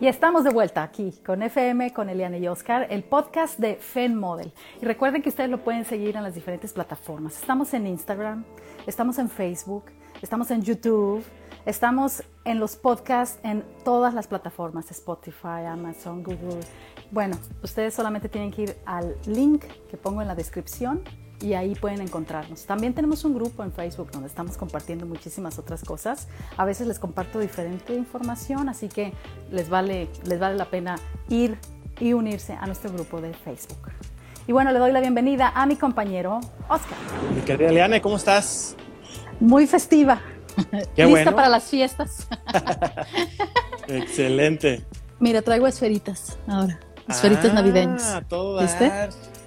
Y estamos de vuelta aquí con FM, con Eliana y Oscar, el podcast de Fen Model. Y recuerden que ustedes lo pueden seguir en las diferentes plataformas. Estamos en Instagram, estamos en Facebook, estamos en YouTube, estamos en los podcasts en todas las plataformas, Spotify, Amazon, Google. Bueno, ustedes solamente tienen que ir al link que pongo en la descripción y ahí pueden encontrarnos. También tenemos un grupo en Facebook donde estamos compartiendo muchísimas otras cosas. A veces les comparto diferente información, así que les vale, les vale la pena ir y unirse a nuestro grupo de Facebook. Y bueno, le doy la bienvenida a mi compañero Oscar. Mi querida Leana, ¿cómo estás? Muy festiva. Qué Lista para las fiestas. Excelente. Mira, traigo esferitas ahora. Esferitas ah, navideñas. Todo ¿Viste?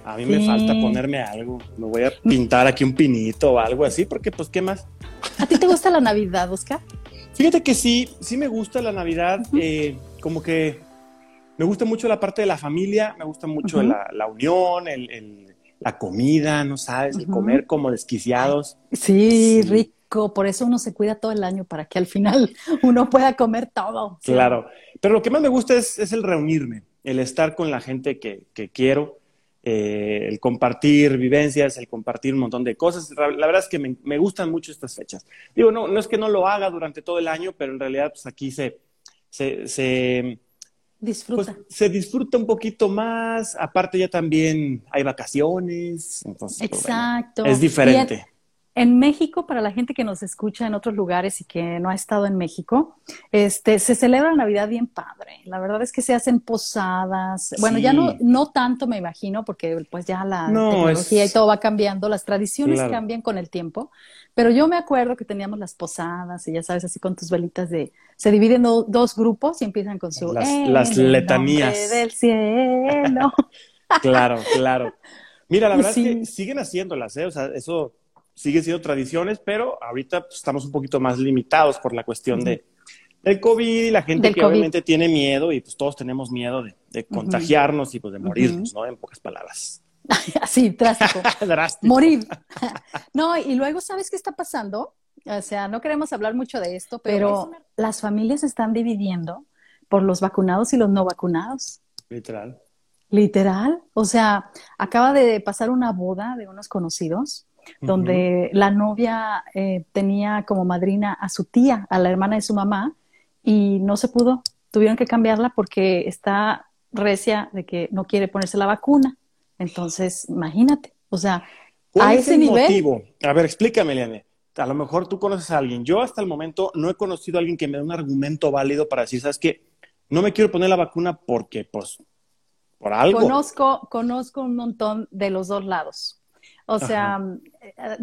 A mí me falta ponerme algo. Me voy a pintar aquí un pinito o algo así, porque pues, ¿qué más? ¿A ti te gusta la Navidad, Oscar? Fíjate que sí, sí me gusta la Navidad. eh, como que me gusta mucho la parte de la familia, me gusta mucho la, la, unión, el, el, la comida, ¿no sabes? El comer como desquiciados. Sí, sí, rico. Por eso uno se cuida todo el año, para que al final uno pueda comer todo. ¿sí? Claro. Pero lo que más me gusta es, es el reunirme, el estar con la gente que, que quiero eh, el compartir vivencias, el compartir un montón de cosas. La, la verdad es que me, me, gustan mucho estas fechas. Digo, no, no es que no lo haga durante todo el año, pero en realidad pues aquí se, se, se disfruta. Pues, se disfruta un poquito más. Aparte ya también hay vacaciones. Entonces, Exacto. Pues, bueno, es diferente. En México, para la gente que nos escucha en otros lugares y que no ha estado en México, este, se celebra la Navidad bien padre. La verdad es que se hacen posadas. Sí. Bueno, ya no, no tanto me imagino, porque pues ya la no, tecnología es... y todo va cambiando, las tradiciones claro. cambian con el tiempo. Pero yo me acuerdo que teníamos las posadas y ya sabes, así con tus velitas de... Se dividen do, dos grupos y empiezan con su... Las, las letanías. del cielo. claro, claro. Mira, la verdad sí. es que siguen haciéndolas, ¿eh? O sea, eso sigue siendo tradiciones, pero ahorita pues, estamos un poquito más limitados por la cuestión uh -huh. de, del COVID y la gente del que COVID. obviamente tiene miedo y pues todos tenemos miedo de, de contagiarnos uh -huh. y pues de morirnos. ¿no? En pocas palabras. Así, drástico. drástico. Morir. no, y luego, ¿sabes qué está pasando? O sea, no queremos hablar mucho de esto, pero, pero las familias se están dividiendo por los vacunados y los no vacunados. Literal. Literal. O sea, acaba de pasar una boda de unos conocidos donde uh -huh. la novia eh, tenía como madrina a su tía, a la hermana de su mamá, y no se pudo. Tuvieron que cambiarla porque está recia de que no quiere ponerse la vacuna. Entonces, imagínate, o sea, ¿Cuál a es ese el nivel. Motivo? A ver, explícame, Eliane. A lo mejor tú conoces a alguien. Yo hasta el momento no he conocido a alguien que me dé un argumento válido para decir, ¿sabes qué? No me quiero poner la vacuna porque, pues, por algo. Conozco, conozco un montón de los dos lados. O sea, eh,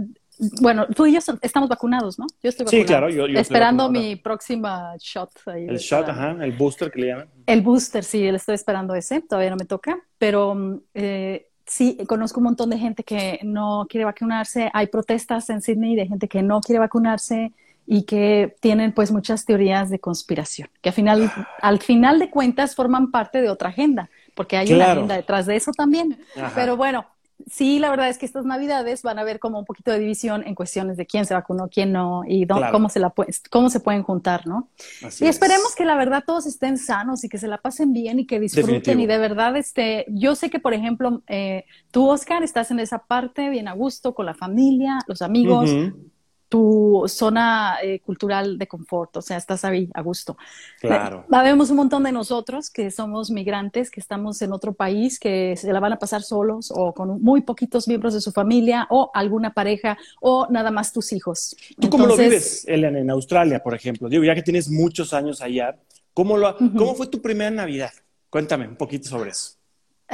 bueno, tú y yo estamos vacunados, ¿no? Yo estoy vacunado. Sí, claro, yo, yo Esperando mi próxima shot. Ahí el shot, ajá, el booster que le llaman. El booster, sí, le estoy esperando ese, todavía no me toca, pero eh, sí, conozco un montón de gente que no quiere vacunarse. Hay protestas en Sydney de gente que no quiere vacunarse y que tienen pues muchas teorías de conspiración, que al final, al final de cuentas forman parte de otra agenda, porque hay claro. una agenda detrás de eso también. Ajá. Pero bueno, sí, la verdad es que estas navidades van a haber como un poquito de división en cuestiones de quién se vacunó, quién no, y claro. cómo, se la, cómo se pueden juntar, ¿no? Así y esperemos es. que la verdad todos estén sanos y que se la pasen bien y que disfruten Definitivo. y de verdad, este, yo sé que, por ejemplo, eh, tú, Oscar, estás en esa parte bien a gusto con la familia, los amigos. Uh -huh tu zona eh, cultural de confort, o sea, estás ahí a gusto. Claro. Vemos un montón de nosotros que somos migrantes, que estamos en otro país, que se la van a pasar solos o con muy poquitos miembros de su familia o alguna pareja o nada más tus hijos. ¿Tú Entonces, cómo lo vives, Elena, en Australia, por ejemplo? Digo, ya que tienes muchos años allá, ¿cómo, lo, uh -huh. ¿cómo fue tu primera Navidad? Cuéntame un poquito sobre eso.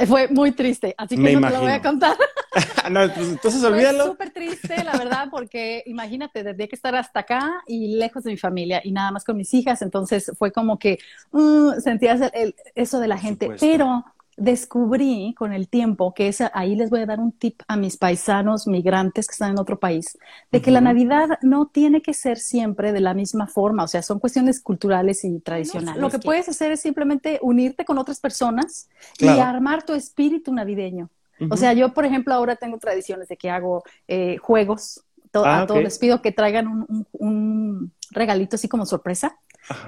Fue muy triste, así que Me no imagino. te lo voy a contar. no, pues entonces olvídalo. Fue súper triste, la verdad, porque imagínate, tendría que estar hasta acá y lejos de mi familia y nada más con mis hijas, entonces fue como que uh, sentías el, el, eso de la gente, pero descubrí con el tiempo que es, ahí les voy a dar un tip a mis paisanos migrantes que están en otro país, de que uh -huh. la Navidad no tiene que ser siempre de la misma forma, o sea, son cuestiones culturales y tradicionales. No, lo que puedes hacer es simplemente unirte con otras personas claro. y armar tu espíritu navideño. Uh -huh. O sea, yo, por ejemplo, ahora tengo tradiciones de que hago eh, juegos a todos les pido que traigan un, un, regalito así como sorpresa.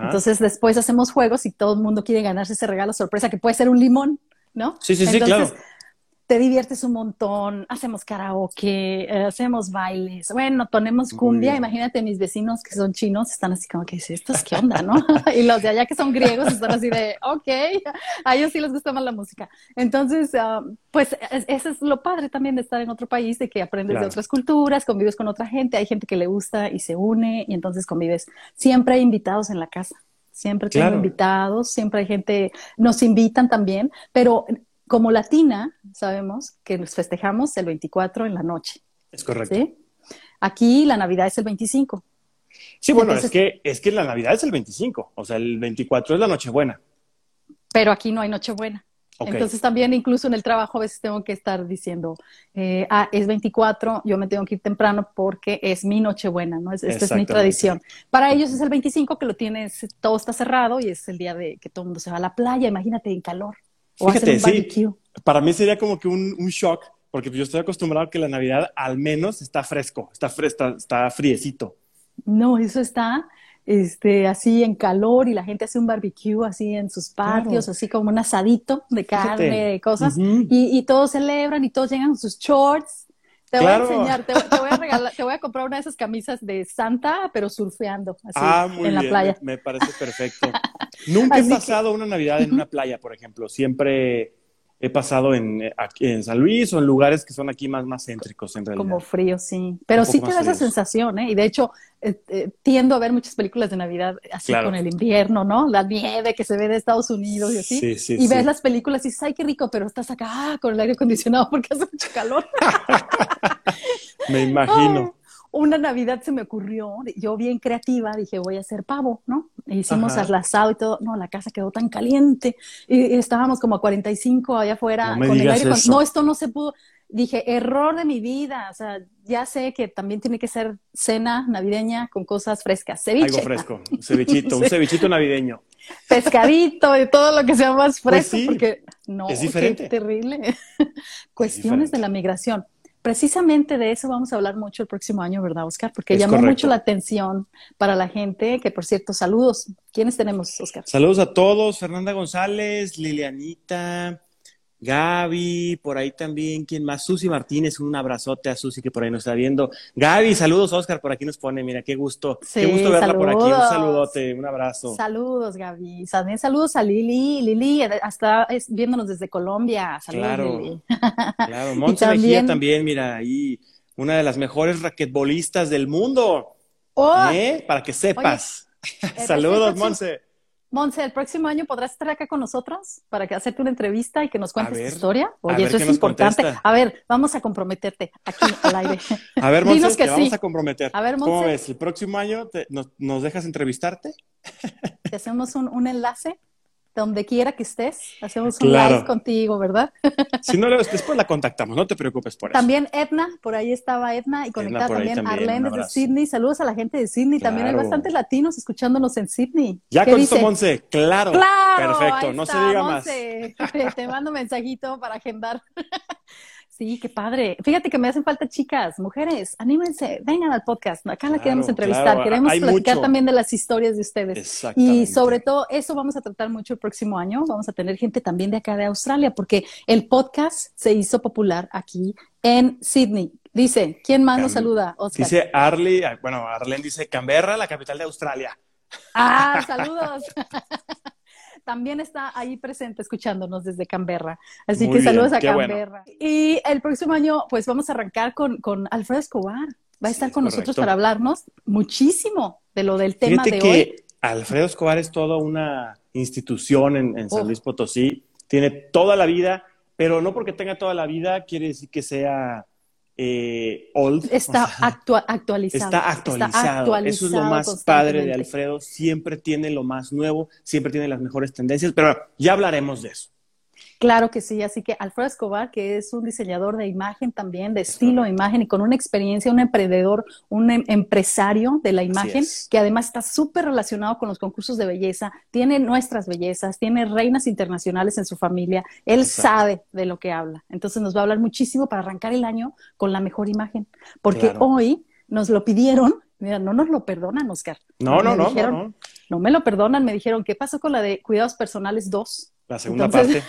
Entonces después hacemos juegos y todo el mundo quiere ganarse ese regalo sorpresa que puede ser un limón, ¿no? Sí, sí, sí, claro te diviertes un montón, hacemos karaoke, eh, hacemos bailes, bueno, ponemos cumbia, imagínate mis vecinos que son chinos, están así como que, ¿estos qué onda, no? y los de allá que son griegos están así de, ok, a ellos sí les gusta más la música. Entonces, ah, pues eso es lo padre también de estar en otro país, de que aprendes de otras culturas, convives con otra gente, hay gente que le gusta y se une y entonces convives. Siempre hay invitados en la casa. Siempre tengo invitados, siempre hay gente, nos invitan también, pero como latina, sabemos que nos festejamos el 24 en la noche. Es correcto. Aquí la Navidad es el 25. Sí, bueno, es, que, es que la Navidad es el 25, o sea, el 24 es la Nochebuena. Pero aquí no hay Nochebuena. Entonces también incluso en el trabajo a veces tengo que estar diciendo, eh, ah, es 24, yo me tengo que ir temprano porque es mi Nochebuena, ¿no? esta es mi tradición. Para ellos es el 25 que lo tienes, todo está cerrado y es el día de que todo el mundo se va a la playa, imagínate en calor. Fíjate, sí, para mí sería como que un, un, shock, porque yo estoy acostumbrado a que la Navidad al menos está fresco, está, fresca, está friecito. No, eso está este, así en calor y la gente hace un barbecue así en sus patios, así como un asadito de carne, de cosas, y, y, todos celebran y todos llegan con sus shorts te voy a enseñar, te, voy a regalar, te voy a comprar una de esas camisas de Santa, pero surfeando así ah, en la playa. Me, parece perfecto. Nunca he pasado una Navidad en una playa, por ejemplo. Siempre he pasado en, aquí en San Luis o en lugares que son aquí más, más céntricos en realidad. Como frío, sí. Pero sí te da esa sensación, ¿eh? Y de hecho, eh, eh, tiendo a ver muchas películas de Navidad así con el invierno, ¿no? La nieve que se ve de Estados Unidos y así. Sí, sí, y ves las películas y dices, ay, qué rico, pero estás acá ah, con el aire acondicionado porque hace mucho calor. Me imagino una Navidad se me ocurrió, yo bien creativa, dije, voy a hacer pavo, ¿no? E hicimos al asado y todo, no, la casa quedó tan caliente, y, estábamos como a 45 allá afuera no con el aire. No, esto no se pudo. Dije, error de mi vida, o sea, ya sé que también tiene que ser cena navideña con cosas frescas, ceviche. Algo fresco, un cevichito, un cevichito navideño. Pescadito y todo lo que sea más pues fresco, porque no, es diferente. terrible. Cuestiones de la migración precisamente de eso vamos a hablar mucho el próximo año, ¿verdad, Oscar? Porque llamó mucho la atención para la gente, que por cierto, saludos. ¿Quiénes tenemos, Oscar? Saludos a todos, Fernanda González, Lilianita, Gaby, por ahí también, ¿quién más? Susi Martínez, un abrazote a Susi que por ahí nos está viendo. Gaby, saludos, Oscar, por aquí nos pone, mira, qué gusto, qué gusto verla por aquí, un saludote, un abrazo. Saludos, Gaby, también saludos a Lili, Lili, hasta viéndonos desde Colombia, saludos, claro, Lili. Claro, Montse también... también, mira, ahí, una de las mejores raquetbolistas del mundo, oh. ¿eh? Para que sepas. saludos, Monse. Monse, el próximo año podrás estar acá con nosotros para que hacerte una entrevista y que nos cuentes tu historia. Oye, eso es importante. A ver, vamos a comprometerte aquí al aire. A ver, Monse, que te vamos a comprometer. A ver, Monse. ¿Cómo ves? ¿El próximo año nos, dejas entrevistarte? Te hacemos un enlace donde quiera que estés, hacemos un live contigo, ¿verdad? si no, después la contactamos, no te preocupes por eso. También Edna, por ahí estaba Edna y conectada también, Arlene desde Sydney. Saludos a la gente de Sydney, también hay bastantes latinos escuchándonos en Sydney. Ya con esto, Monse, claro. Claro. Perfecto, no se diga más. Te mando mensajito para agendar. Sí, qué padre. Fíjate que me hacen falta chicas, mujeres, anímense, vengan al podcast. Acá la queremos entrevistar, queremos platicar también de las historias de ustedes. Y sobre todo, eso vamos a tratar mucho el próximo año. Vamos a tener gente también de acá de Australia, porque el podcast se hizo popular aquí en Sydney. Dice, ¿quién más nos saluda? Dice Arlie, ah, bueno, Arlen dice Canberra, la capital de Australia. Ah, saludos. también está ahí presente escuchándonos desde Canberra. Así que saludos a Canberra. Y el próximo año, pues vamos a arrancar con, con Alfredo Escobar. Va a estar con nosotros para hablarnos muchísimo de lo del tema de que hoy. Alfredo Escobar es toda una institución en, San Luis Potosí. Tiene toda la vida, pero no porque tenga toda la vida quiere decir que sea eh, old. Está actualizado. Está actualizado. Eso es lo más padre de Alfredo. Siempre tiene lo más nuevo, siempre tiene las mejores tendencias, pero ya hablaremos de eso. Claro que sí, así que Alfredo Escobar, que es un diseñador de imagen también, de estilo de imagen y con una experiencia, un emprendedor, un em, empresario de la imagen, que además está súper relacionado con los concursos de belleza, tiene nuestras bellezas, tiene reinas internacionales en su familia, él sabe de lo que habla. Entonces nos va a hablar muchísimo para arrancar el año con la mejor imagen, porque hoy nos lo pidieron. Mira, no nos lo perdonan, Oscar. No, no, no, dijeron, no, no. me lo perdonan. Me dijeron, ¿qué pasó con la de cuidados personales 2? La segunda parte.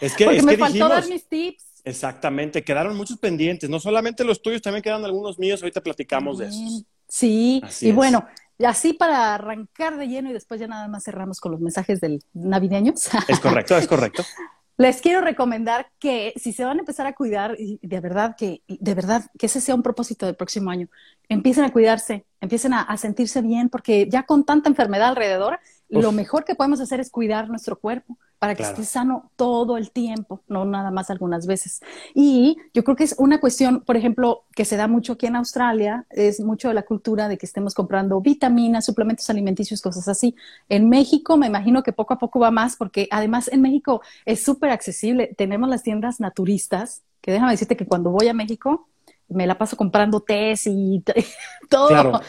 Es que, porque es me que faltó dijimos, dar mis tips. Exactamente, quedaron muchos pendientes, no solamente los tuyos, también quedaron algunos míos, ahorita platicamos de esos. Sí, Así y es. bueno, así para arrancar de lleno y después ya nada más cerramos con los mensajes del navideños. Es correcto, es correcto. Les quiero recomendar que si se van a empezar a cuidar, y de verdad que, de verdad, que ese sea un propósito del próximo año, empiecen a cuidarse, empiecen a, a sentirse bien, porque ya con tanta enfermedad alrededor, Uf. lo mejor que podemos hacer es cuidar nuestro cuerpo para que Claro. esté sano todo el tiempo, no nada más algunas veces. Y yo creo que es una cuestión, por ejemplo, que se da mucho aquí en Australia, es mucho de la cultura de que estemos comprando vitaminas, suplementos alimenticios, cosas así. En México me imagino que poco a poco va más, porque además en México es súper accesible. Tenemos las tiendas naturistas, que déjame decirte que cuando voy a México me la paso comprando tés y todo. Claro.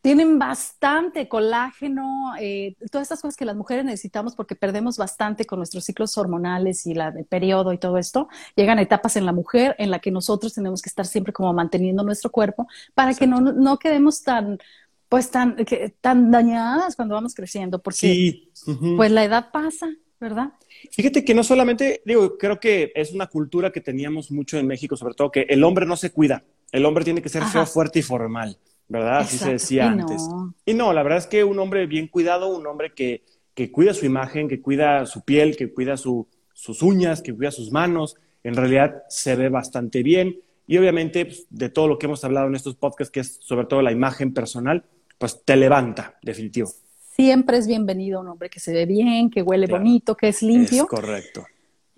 Tienen bastante colágeno, eh, todas estas cosas que las mujeres necesitamos porque perdemos bastante con nuestros ciclos hormonales y la, el periodo y todo esto. Llegan etapas en la mujer en la que nosotros tenemos que estar siempre como manteniendo nuestro cuerpo para que no, no quedemos tan, pues tan, que- tan dañadas cuando vamos creciendo, porque Sí. pues la edad pasa, ¿verdad? Fíjate que no solamente, digo, creo que es una cultura que teníamos mucho en México, sobre todo que el hombre no se cuida, el hombre tiene que ser Ajá. feo, fuerte y formal, ¿verdad? Así se decía Y antes. no. Y no, la verdad es que un hombre bien cuidado, un hombre que, que cuida su imagen, que cuida su piel, que cuida su- sus uñas, que cuida sus manos, en realidad se ve bastante bien. Y obviamente, pues, de todo lo que hemos hablado en estos podcasts, que es sobre todo la imagen personal, pues te levanta, definitivo. Siempre es bienvenido un hombre que se ve bien, que huele Claro. bonito, que es limpio. Es correcto.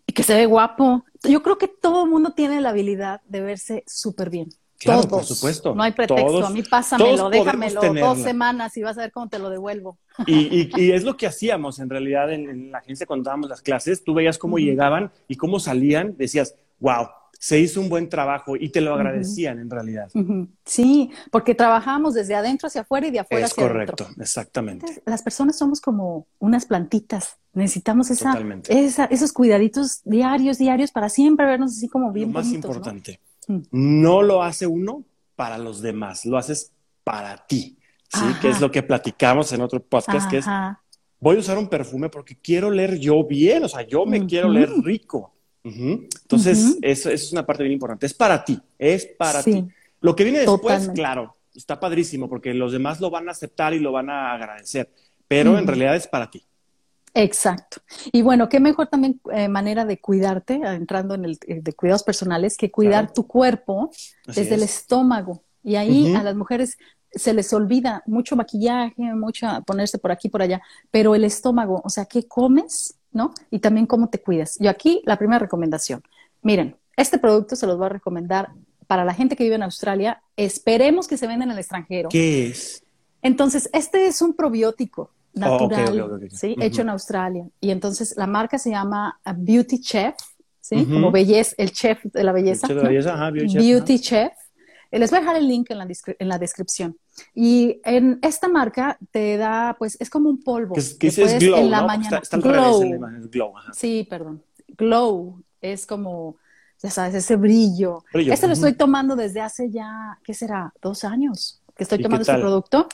y que se ve guapo. Yo creo que todo el mundo tiene la habilidad de verse súper bien. Claro, todos. por supuesto. No hay pretexto. Todos- a mí pásamelo, déjamelo dos semanas y vas a ver cómo te lo devuelvo. Y, y- y es lo que hacíamos en realidad en, en la agencia cuando dábamos las clases. Tú veías cómo llegaban y cómo salían, decías, wow, se hizo un buen trabajo y te lo agradecían en realidad. Sí, porque trabajamos desde adentro hacia afuera y de afuera Es hacia correcto, adentro. exactamente. Entonces, las personas somos como unas plantitas. Necesitamos esa, esa- esos cuidaditos diarios, diarios, para siempre vernos así como Lo bien más bonitos, ¿no? importante. No lo hace uno para los demás, lo haces para ti. ¿sí? Ajá. Que es lo que platicamos en otro podcast, que es voy a usar un perfume porque quiero leer yo bien, o sea, yo me quiero leer rico. Entonces, eso, eso es una parte bien importante. Es para ti, es para Sí. ti. Lo que viene después, Totalmente. claro, está padrísimo porque los demás lo van a aceptar y lo van a agradecer, pero en realidad es para ti. Exacto. Y bueno, qué mejor también eh, manera de cuidarte, entrando en el eh, de cuidados personales, que cuidar Claro. tu cuerpo Así desde el es. estómago. Y ahí a las mujeres se les olvida mucho maquillaje, mucho ponerse por aquí, por allá, pero el estómago, o sea, ¿qué comes? ¿No? Y también cómo te cuidas. Yo aquí la primera recomendación. Miren, este producto se los voy a recomendar para la gente que vive en Australia. Esperemos que se venda en el extranjero. ¿Qué es? Entonces, este es un probiótico Oh, natural. ¿sí? Hecho en Australia. Y entonces la marca se llama uh, Beauty Chef, ¿sí? Como belleza, el chef de la belleza. Chef de belleza, ajá, Beauty Chef, Beauty Chef. Eh, Les voy a dejar el link en la, descri- en la descripción. Y en esta marca te da, pues, es como un polvo. Que, es- que puedes glow, en la ¿no? mañana. Está, está al glow. revés en la imagen, es glow. Ajá. Sí, perdón. Glow es como, ya sabes, ese brillo. Brillo, Este lo estoy tomando desde hace ya, ¿qué será? Dos años que estoy ¿Y tomando este producto.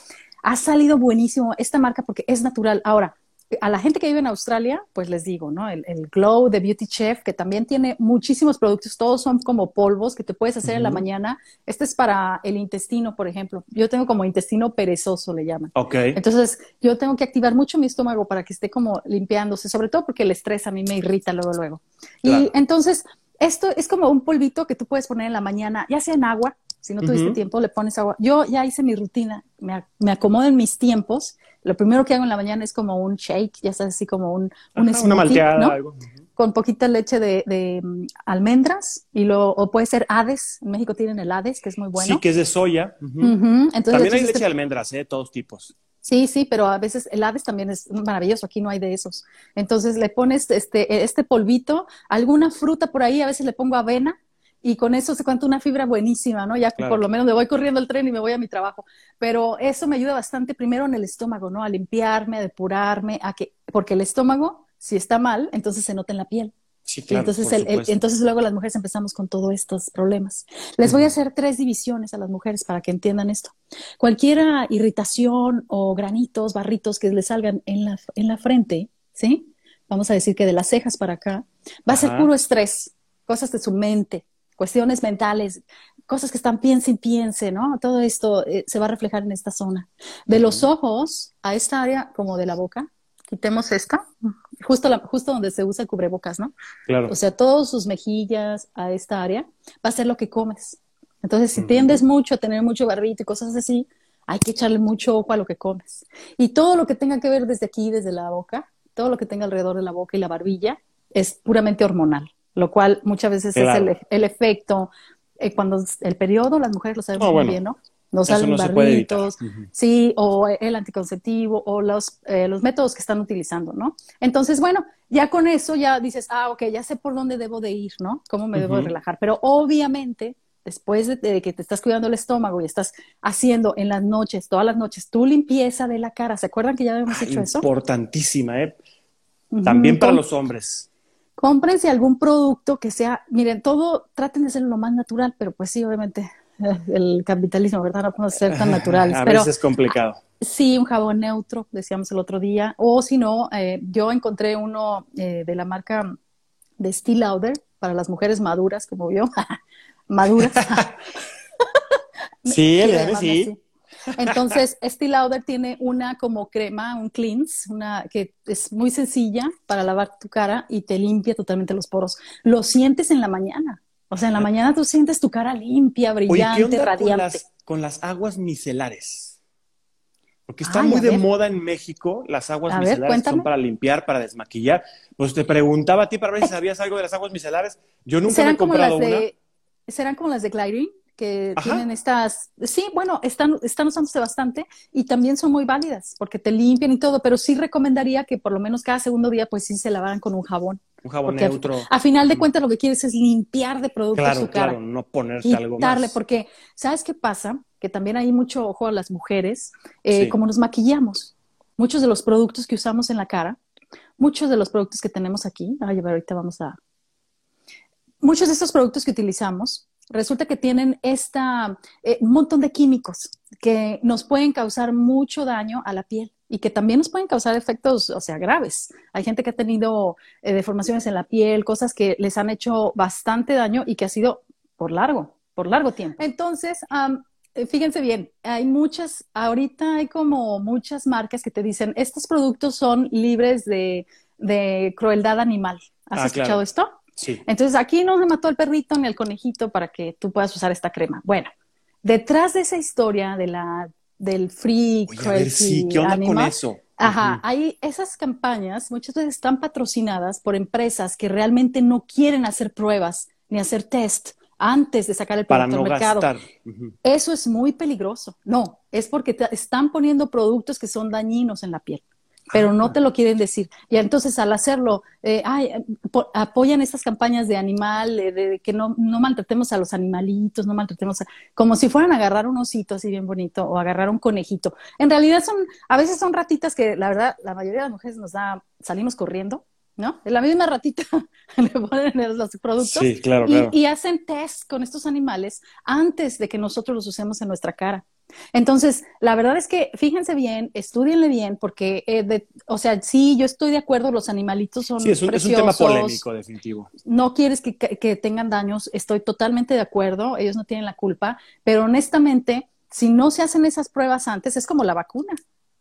Ha salido buenísimo esta marca porque es natural. Ahora, a la gente que vive en Australia, pues les digo, ¿no? El, el Glow de Beauty Chef, que también tiene muchísimos productos, todos son como polvos que te puedes hacer en la mañana. Este es para el intestino, por ejemplo. Yo tengo como intestino perezoso, le llaman. Ok. Entonces, yo tengo que activar mucho mi estómago para que esté como limpiándose, sobre todo porque el estrés a mí me irrita luego, luego. Claro. Y entonces, esto es como un polvito que tú puedes poner en la mañana, ya sea en agua, si no tuviste tiempo, le pones agua. Yo ya hice mi rutina, me, me acomodo en mis tiempos. Lo primero que hago en la mañana es como un shake, ya sabes, así como un, un Ajá, smoothie, una malteada, ¿no? algo. Con poquita leche de, de, mm, almendras y lo, o puede ser Hades. En México tienen el Hades, que es muy bueno. Sí, que es de soya. Entonces, También hay leche este- de almendras, ¿eh? Todos tipos. Sí, sí, pero a veces el Hades también es maravilloso, aquí no hay de esos. Entonces le pones este, este polvito, alguna fruta por ahí, a veces le pongo avena y con eso se cuenta una fibra buenísima, ¿no? Ya que Claro. por lo menos me voy corriendo el tren y me voy a mi trabajo. Pero eso me ayuda bastante primero en el estómago, ¿no? A limpiarme, a depurarme, a que, porque el estómago, si está mal, entonces se nota en la piel. Sí, claro, entonces, el- entonces luego las mujeres empezamos con todos estos problemas. Les voy a hacer tres divisiones a las mujeres para que entiendan esto. Cualquier irritación o granitos, barritos que les salgan en la, en la frente, ¿sí? Vamos a decir que de las cejas para acá, va a ser puro estrés, cosas de su mente, cuestiones mentales, cosas que están piense y piense, ¿no? Todo esto eh, se va a reflejar en esta zona. De los ojos a esta área como de la boca, quitemos esta, justo, la- justo donde se usa el cubrebocas, ¿no? Claro. O sea, todas sus mejillas a esta área, va a ser lo que comes. Entonces, si tiendes mucho a tener mucho barrito y cosas así, hay que echarle mucho ojo a lo que comes. Y todo lo que tenga que ver desde aquí, desde la boca, todo lo que tenga alrededor de la boca y la barbilla, es puramente hormonal, lo cual muchas veces Claro. es el, el efecto. eh, cuando el periodo, las mujeres lo sabemos No, muy bueno, bien, ¿no? Eso salen no barritos. Sí, o el anticonceptivo, o los, eh, los métodos que están utilizando, ¿no? Entonces, bueno, ya con eso ya dices, ah, ok, ya sé por dónde debo de ir, ¿no? Cómo me debo de relajar. Pero obviamente, después de, de que te estás cuidando el estómago y estás haciendo en las noches, todas las noches, tu limpieza de la cara, ¿se acuerdan que ya habíamos hecho eso? Importantísima, ¿eh? También para los hombres. Cómprense algún producto que sea, miren, todo, traten de hacerlo lo más natural, pero pues sí, obviamente, el capitalismo, ¿verdad? No podemos ser tan naturales. A pero veces es complicado. Sí, un jabón neutro, decíamos el otro día. O si no, eh, yo encontré uno eh, de la marca de Steel Lauder para las mujeres maduras, como yo. maduras. Sí, llamarme sí. Entonces, Steel Lauder tiene una como crema, un cleanse, una que es muy sencilla para lavar tu cara y te limpia totalmente los poros. Lo sientes en la mañana. O sea, en la mañana tú sientes tu cara limpia, Oye, ¿qué brillante, con radiante. las, con las aguas micelares? Porque está Ay, muy de ver. moda en México las aguas A ver, micelares que son para limpiar, para desmaquillar. Pues te preguntaba a ti para ver si sabías algo de las aguas micelares. Yo nunca me he como comprado las una. de serán como las de Clarín que Ajá. tienen estas sí bueno están están usándose bastante y también son muy válidas porque te limpian y todo pero sí recomendaría que por lo menos cada segundo día pues sí se lavaran con un jabón Un jabón porque neutro. a final de cuentas lo que quieres es limpiar de productos Claro, su cara claro, no ponerte algo más. porque sabes qué pasa que también hay mucho ojo a las mujeres eh, Sí. como nos maquillamos muchos de los productos que usamos en la cara muchos de los productos que tenemos aquí ay a ver ahorita vamos a muchos de estos productos que utilizamos resulta que tienen esta, eh, un montón de químicos que nos pueden causar mucho daño a la piel y que también nos pueden causar efectos, o sea, graves. Hay gente que ha tenido eh, deformaciones en la piel, cosas que les han hecho bastante daño y que ha sido por largo, por largo tiempo. Entonces, eh, fíjense bien, hay muchas, ahorita hay como muchas marcas que te dicen, estos productos son libres de, de crueldad animal. ¿Has Ah, escuchado claro. esto? Sí. Entonces aquí no se mató el perrito ni el conejito para que tú puedas usar esta crema. Bueno, detrás de esa historia de la del free Oye, a ver, sí, ¿qué onda con eso? Ajá, hay esas campañas muchas veces están patrocinadas por empresas que realmente no quieren hacer pruebas ni hacer test antes de sacar el Para producto no al mercado. gastar. Eso es muy peligroso. No, es porque te están poniendo productos que son dañinos en la piel, pero no te lo quieren decir. Y entonces al hacerlo, eh, ay, po- apoyan estas campañas de animal, eh, de, que no, no maltratemos a los animalitos, no maltratemos a, como si fueran a agarrar un osito así bien bonito o agarrar un conejito. En realidad son, a veces son ratitas que la verdad la mayoría de las mujeres nos da, salimos corriendo, ¿no? En la misma ratita le ponen los productos Sí, claro, y, claro. y hacen test con estos animales antes de que nosotros los usemos en nuestra cara. Entonces, la verdad es que fíjense bien, estudienle bien, porque, eh, de- o sea, sí, yo estoy de acuerdo, los animalitos son Sí, es un, es un preciosos, tema polémico, definitivo. no quieres que, que- que tengan daños, estoy totalmente de acuerdo, ellos no tienen la culpa, pero honestamente, si no se hacen esas pruebas antes, es como la vacuna.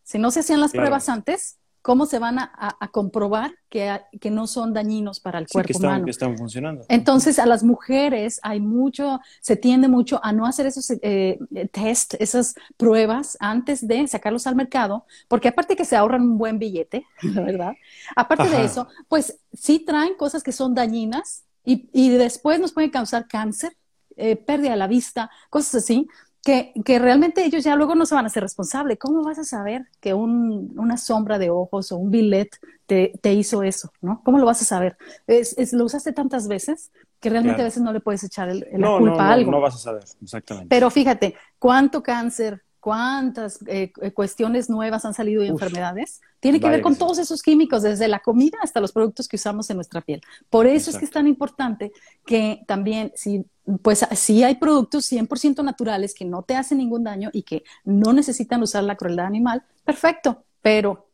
Si no se hacían las Claro. pruebas antes, ¿cómo se van a, a- a comprobar que, que no son dañinos para el Sí, cuerpo que están, humano? que están funcionando. Entonces, a las mujeres hay mucho, se tiende mucho a no hacer esos eh, test, esas pruebas antes de sacarlos al mercado, porque aparte que se ahorran un buen billete, ¿verdad? Aparte de eso, pues sí traen cosas que son dañinas y, y después nos pueden causar cáncer, eh, pérdida de la vista, cosas así. Que, que realmente ellos ya luego no se van a hacer responsables. ¿Cómo vas a saber que un- una sombra de ojos o un billet te, te hizo eso? ¿no? ¿Cómo lo vas a saber? Es, es- lo usaste tantas veces que realmente Claro. a veces no le puedes echar el- la no, culpa no, a no, algo. no vas a saber, exactamente. Pero fíjate, cuánto cáncer, cuántas eh, cuestiones nuevas han salido de enfermedades. Tiene que ver con todos esos químicos, desde la comida hasta los productos que usamos en nuestra piel. Por eso es que es tan importante que también, si, pues si hay productos 100% naturales que no te hacen ningún daño y que no necesitan usar la crueldad animal, perfecto, pero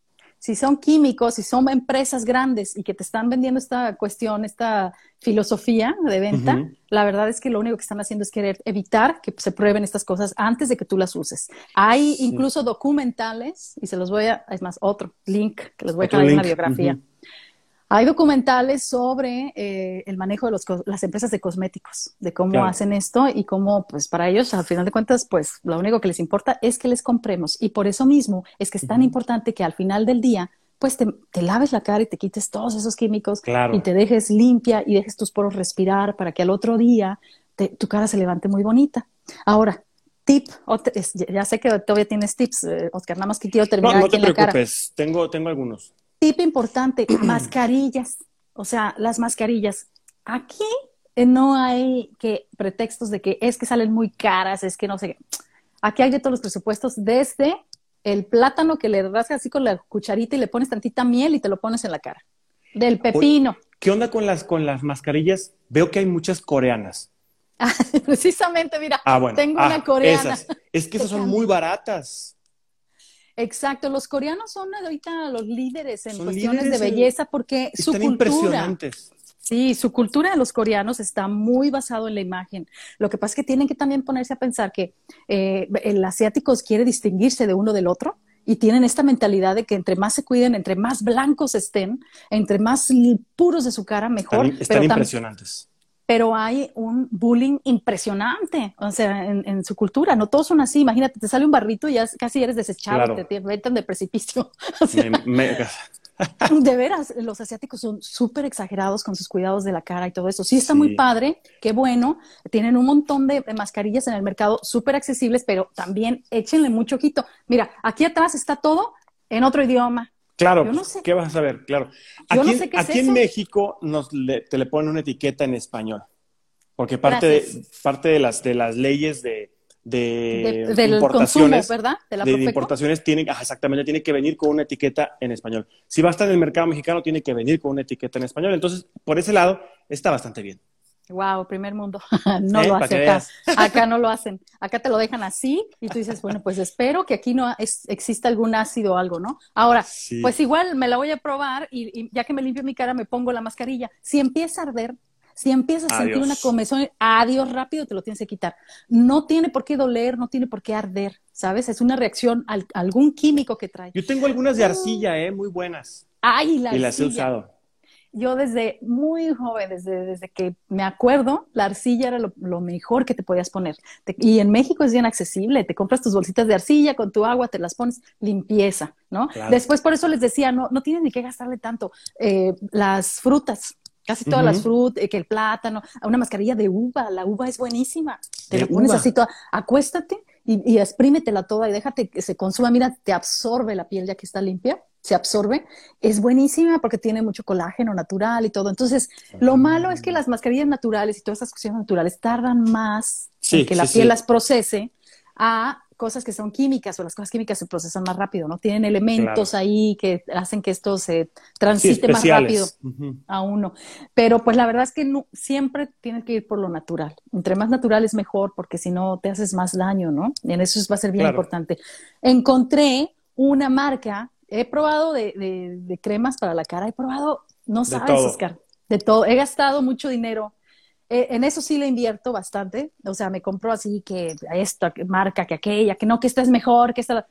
si son químicos, si son empresas grandes y que te están vendiendo esta cuestión, esta filosofía de venta, la verdad es que lo único que están haciendo es querer evitar que se prueben estas cosas antes de que tú las uses. Hay incluso documentales, y se los voy a, es más, otro link que les voy a dejar en la biografía. Hay documentales sobre eh, el manejo de los, las empresas de cosméticos, de cómo hacen esto y cómo, pues para ellos, al final de cuentas, pues lo único que les importa es que les compremos. Y por eso mismo es que es tan importante que al final del día, pues te, laves la cara y te quites todos esos químicos y te dejes limpia y dejes tus poros respirar para que al otro día tu cara se levante muy bonita. Ahora, tip, ya sé que todavía tienes tips, eh, Oscar, nada más que quiero terminar no, no te preocupes, Tengo, tengo algunos. Tip importante, mascarillas. O sea, las mascarillas. Aquí eh, no hay que pretextos de que es que salen muy caras, es que no sé qué. Aquí hay de todos los presupuestos, desde el plátano que le rasgas así con la cucharita y le pones tantita miel y te lo pones en la cara. Del pepino. ¿Qué onda con las, con las mascarillas? Veo que hay muchas coreanas. precisamente, mira, ah, tengo una ah, coreana. Es que esas son muy baratas. Exacto, los coreanos son ahorita los líderes en cuestiones de belleza porque su cultura. Impresionantes. Sí, su cultura de los coreanos está muy basado en la imagen. Lo que pasa es que tienen que también ponerse a pensar que eh, el asiático quiere distinguirse de uno del otro y tienen esta mentalidad de que entre más se cuiden, entre más blancos estén, entre más puros de su cara, mejor. Están, impresionantes pero hay un bullying impresionante, o sea, en, su cultura, no todos son así, imagínate, te sale un barrito y ya casi eres desechado, te, te metan de precipicio. de veras, los asiáticos son súper exagerados con sus cuidados de la cara y todo eso. Sí está muy padre, qué bueno, tienen un montón de, mascarillas en el mercado súper accesibles, pero también échenle mucho ojito. Mira, aquí atrás está todo en otro idioma, Claro, ¿qué vas a saber? Claro. Aquí, aquí en México nos te le ponen una etiqueta en español, porque parte, de, parte de, las, de las leyes de, de, importaciones, ¿verdad? De, importaciones tienen, exactamente, tiene que venir con una etiqueta en español. Si va a estar en el mercado mexicano, tiene que venir con una etiqueta en español. Entonces, por ese lado, está bastante bien. Wow, primer mundo. no lo hacen acá. Acá no lo hacen. Acá te lo dejan así y tú dices, bueno, pues espero que aquí no exista algún ácido o algo, ¿no? Ahora, pues igual me la voy a probar y, ya que me limpio mi cara me pongo la mascarilla. Si empieza a arder, si empiezas a sentir una comezón, adiós rápido te lo tienes que quitar. No tiene por qué doler, no tiene por qué arder, ¿sabes? Es una reacción a algún químico que trae. Yo tengo algunas de arcilla, ¿eh? Muy buenas. Ay, la Y las he usado yo desde muy joven, desde, desde que me acuerdo, la arcilla era lo, mejor que te podías poner. y en México es bien accesible, te compras tus bolsitas de arcilla con tu agua, te las pones, limpieza, ¿no? Después por eso les decía, no, no tienes ni que gastarle tanto. Eh, las frutas, casi todas las frutas, eh, que el plátano, una mascarilla de uva, la uva es buenísima. Te la pones así toda, acuéstate y, y exprímetela toda y déjate que se consuma, mira, te absorbe la piel ya que está limpia se absorbe, es buenísima porque tiene mucho colágeno natural y todo. Entonces, lo malo es que las mascarillas naturales y todas esas cuestiones naturales tardan más en que la piel las procese a cosas que son químicas o las cosas químicas se procesan más rápido, ¿no? Tienen elementos ahí que hacen que esto se transite más rápido a uno. Pero pues la verdad es que no, siempre tiene que ir por lo natural. Entre más natural es mejor porque si no te haces más daño, ¿no? Y en eso va a ser bien importante. Encontré una marca he probado de, cremas para la cara, he probado, no sabes, Oscar, de todo. He gastado mucho dinero. Eh, en eso sí le invierto bastante. O sea, me compro así que esta marca, que aquella, que no, que esta es mejor, que esta.